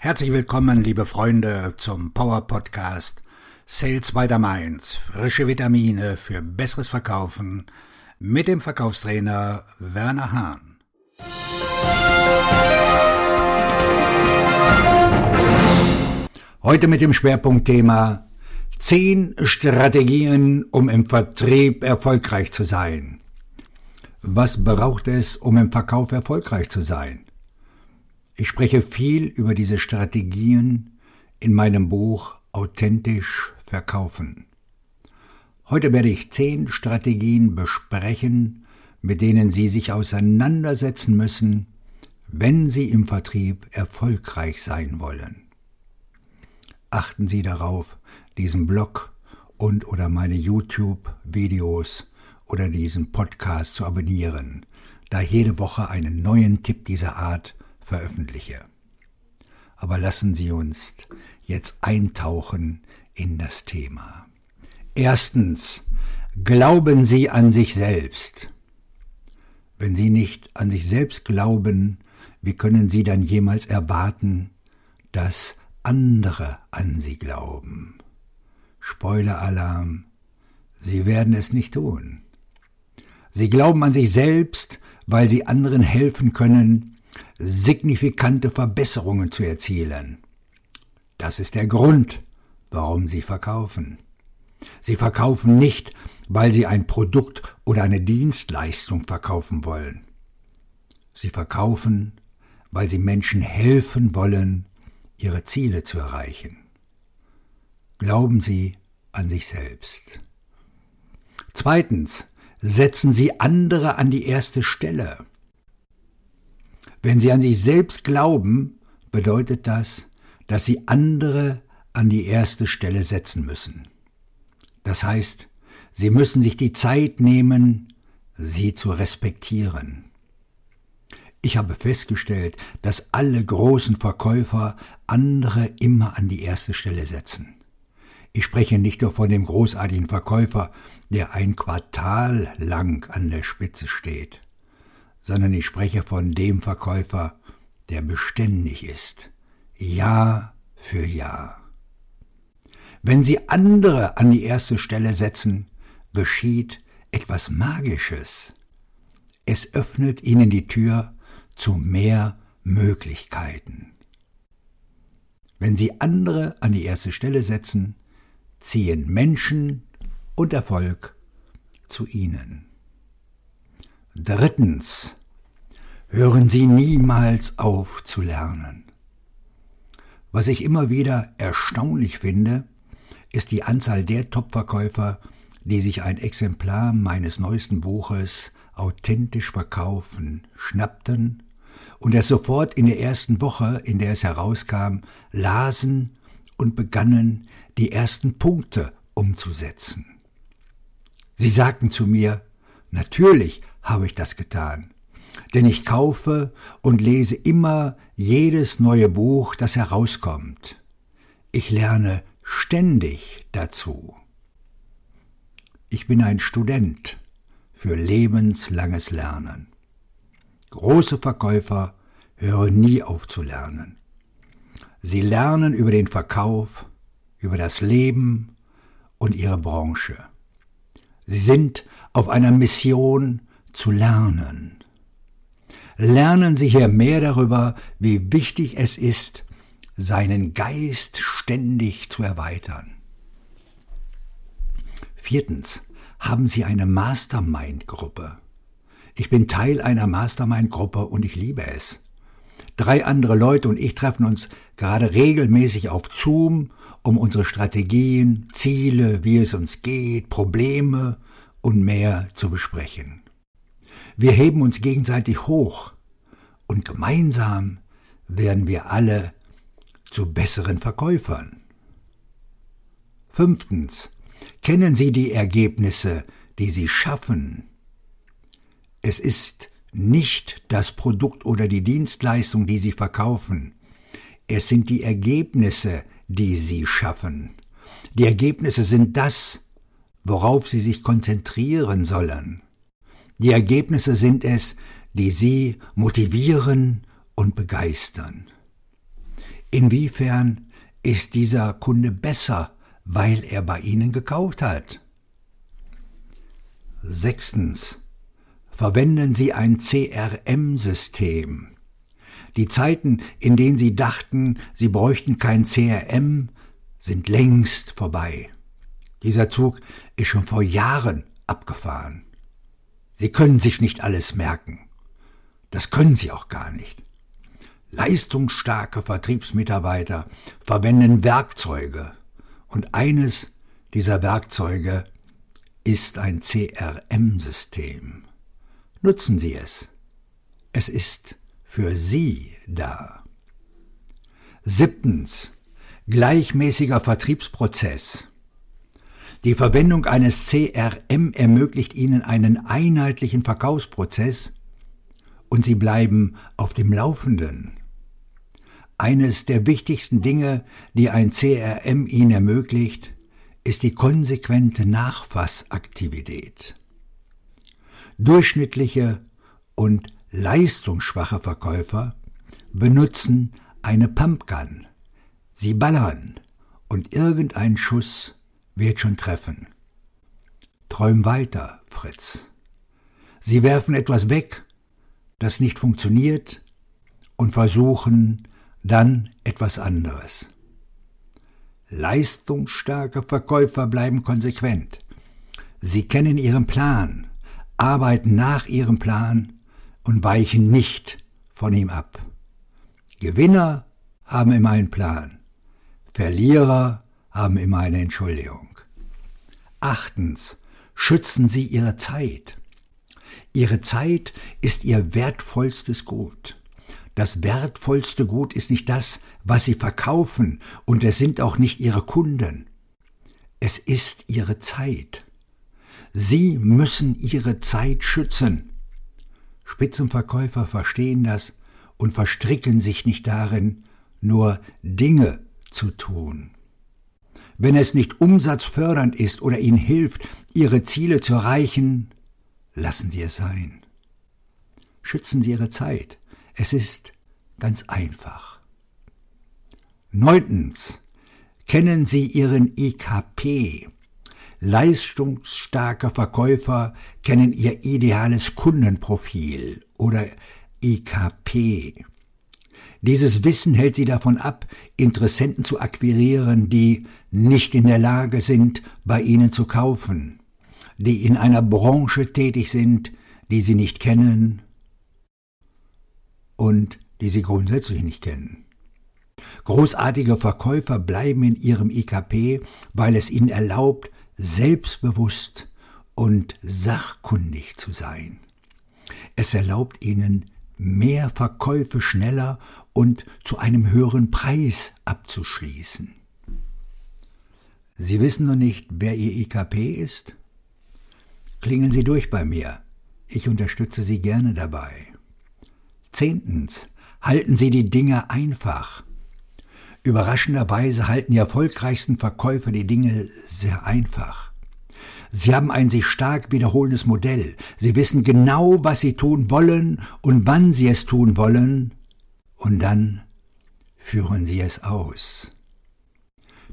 Herzlich willkommen, liebe Freunde, zum Power Podcast Sales by the Mainz. Frische Vitamine für besseres Verkaufen mit dem Verkaufstrainer Werner Hahn. Heute mit dem Schwerpunktthema 10 Strategien, um im Vertrieb erfolgreich zu sein. Was braucht es, um im Verkauf erfolgreich zu sein? Ich spreche viel über diese Strategien in meinem Buch Authentisch verkaufen. Heute werde ich zehn Strategien besprechen, mit denen Sie sich auseinandersetzen müssen, wenn Sie im Vertrieb erfolgreich sein wollen. Achten Sie darauf, diesen Blog und oder meine YouTube-Videos oder diesen Podcast zu abonnieren, da jede Woche einen neuen Tipp dieser Art veröffentliche. Aber lassen Sie uns jetzt eintauchen in das Thema. Erstens, glauben Sie an sich selbst. Wenn Sie nicht an sich selbst glauben, wie können Sie dann jemals erwarten, dass andere an Sie glauben? Spoiler-Alarm, Sie werden es nicht tun. Sie glauben an sich selbst, weil Sie anderen helfen können, signifikante Verbesserungen zu erzielen. Das ist der Grund, warum sie verkaufen. Sie verkaufen nicht, weil sie ein Produkt oder eine Dienstleistung verkaufen wollen. Sie verkaufen, weil sie Menschen helfen wollen, ihre Ziele zu erreichen. Glauben Sie an sich selbst. Zweitens, setzen Sie andere an die erste Stelle. Wenn Sie an sich selbst glauben, bedeutet das, dass Sie andere an die erste Stelle setzen müssen. Das heißt, Sie müssen sich die Zeit nehmen, sie zu respektieren. Ich habe festgestellt, dass alle großen Verkäufer andere immer an die erste Stelle setzen. Ich spreche nicht nur von dem großartigen Verkäufer, der ein Quartal lang an der Spitze steht sondern ich spreche von dem Verkäufer, der beständig ist, Jahr für Jahr. Wenn Sie andere an die erste Stelle setzen, geschieht etwas Magisches. Es öffnet Ihnen die Tür zu mehr Möglichkeiten. Wenn Sie andere an die erste Stelle setzen, ziehen Menschen und Erfolg zu Ihnen. Drittens hören Sie niemals auf zu lernen. Was ich immer wieder erstaunlich finde, ist die Anzahl der Topverkäufer, die sich ein Exemplar meines neuesten Buches authentisch verkaufen, schnappten und es sofort in der ersten Woche, in der es herauskam, lasen und begannen, die ersten Punkte umzusetzen. Sie sagten zu mir, natürlich habe ich das getan. Denn ich kaufe und lese immer jedes neue Buch, das herauskommt. Ich lerne ständig dazu. Ich bin ein Student für lebenslanges Lernen. Große Verkäufer hören nie auf zu lernen. Sie lernen über den Verkauf, über das Leben und ihre Branche. Sie sind auf einer Mission zu lernen. Lernen Sie hier mehr darüber, wie wichtig es ist, seinen Geist ständig zu erweitern. Viertens, haben Sie eine Mastermind-Gruppe. Ich bin Teil einer Mastermind-Gruppe und ich liebe es. Drei andere Leute und ich treffen uns gerade regelmäßig auf Zoom, um unsere Strategien, Ziele, wie es uns geht, Probleme und mehr zu besprechen. Wir heben uns gegenseitig hoch und gemeinsam werden wir alle zu besseren Verkäufern. Fünftens. Kennen Sie die Ergebnisse, die Sie schaffen? Es ist nicht das Produkt oder die Dienstleistung, die Sie verkaufen. Es sind die Ergebnisse, die Sie schaffen. Die Ergebnisse sind das, worauf Sie sich konzentrieren sollen. Die Ergebnisse sind es, die Sie motivieren und begeistern. Inwiefern ist dieser Kunde besser, weil er bei Ihnen gekauft hat? Sechstens. Verwenden Sie ein CRM-System. Die Zeiten, in denen Sie dachten, Sie bräuchten kein CRM, sind längst vorbei. Dieser Zug ist schon vor Jahren abgefahren. Sie können sich nicht alles merken. Das können Sie auch gar nicht. Leistungsstarke Vertriebsmitarbeiter verwenden Werkzeuge, und eines dieser Werkzeuge ist ein CRM-System. Nutzen Sie es. Es ist für Sie da. Siebtens. Gleichmäßiger Vertriebsprozess. Die Verwendung eines CRM ermöglicht Ihnen einen einheitlichen Verkaufsprozess und Sie bleiben auf dem Laufenden. Eines der wichtigsten Dinge, die ein CRM Ihnen ermöglicht, ist die konsequente Nachfassaktivität. Durchschnittliche und leistungsschwache Verkäufer benutzen eine Pumpgun. Sie ballern und irgendein Schuss wird schon treffen. Träum weiter, Fritz. Sie werfen etwas weg, das nicht funktioniert, und versuchen dann etwas anderes. Leistungsstarke Verkäufer bleiben konsequent. Sie kennen ihren Plan, arbeiten nach ihrem Plan und weichen nicht von ihm ab. Gewinner haben immer einen Plan. Verlierer haben immer eine Entschuldigung. Achtens, schützen Sie Ihre Zeit. Ihre Zeit ist Ihr wertvollstes Gut. Das wertvollste Gut ist nicht das, was Sie verkaufen, und es sind auch nicht Ihre Kunden. Es ist Ihre Zeit. Sie müssen Ihre Zeit schützen. Spitzenverkäufer verstehen das und verstricken sich nicht darin, nur Dinge zu tun. Wenn es nicht umsatzfördernd ist oder Ihnen hilft, Ihre Ziele zu erreichen, lassen Sie es sein. Schützen Sie Ihre Zeit. Es ist ganz einfach. Neuntens. Kennen Sie Ihren IKP. Leistungsstarke Verkäufer kennen ihr ideales Kundenprofil oder IKP. Dieses Wissen hält sie davon ab, Interessenten zu akquirieren, die nicht in der Lage sind, bei ihnen zu kaufen, die in einer Branche tätig sind, die sie nicht kennen und die sie grundsätzlich nicht kennen. Großartige Verkäufer bleiben in ihrem IKP, weil es ihnen erlaubt, selbstbewusst und sachkundig zu sein. Es erlaubt ihnen, mehr Verkäufe schneller und zu einem höheren Preis abzuschließen. Sie wissen noch nicht, wer Ihr IKP ist? Klingen Sie durch bei mir. Ich unterstütze Sie gerne dabei. Zehntens. Halten Sie die Dinge einfach. Überraschenderweise halten die erfolgreichsten Verkäufer die Dinge sehr einfach. Sie haben ein sich stark wiederholendes Modell. Sie wissen genau, was sie tun wollen und wann sie es tun wollen, und dann führen sie es aus.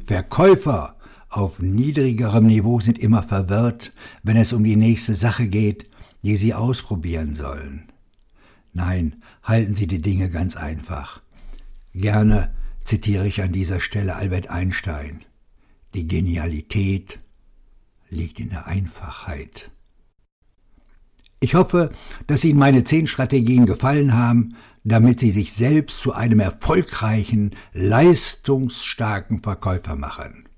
Verkäufer auf niedrigerem Niveau sind immer verwirrt, wenn es um die nächste Sache geht, die sie ausprobieren sollen. Nein, halten Sie die Dinge ganz einfach. Gerne zitiere ich an dieser Stelle Albert Einstein. Die Genialität liegt in der Einfachheit. Ich hoffe, dass Ihnen meine zehn Strategien gefallen haben, damit Sie sich selbst zu einem erfolgreichen, leistungsstarken Verkäufer machen.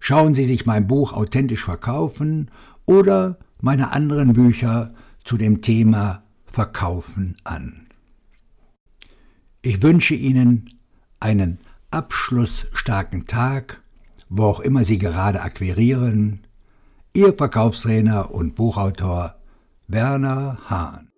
Schauen Sie sich mein Buch Authentisch verkaufen oder meine anderen Bücher zu dem Thema Verkaufen an. Ich wünsche Ihnen einen abschlussstarken Tag, wo auch immer Sie gerade akquirieren. Ihr Verkaufstrainer und Buchautor Werner Hahn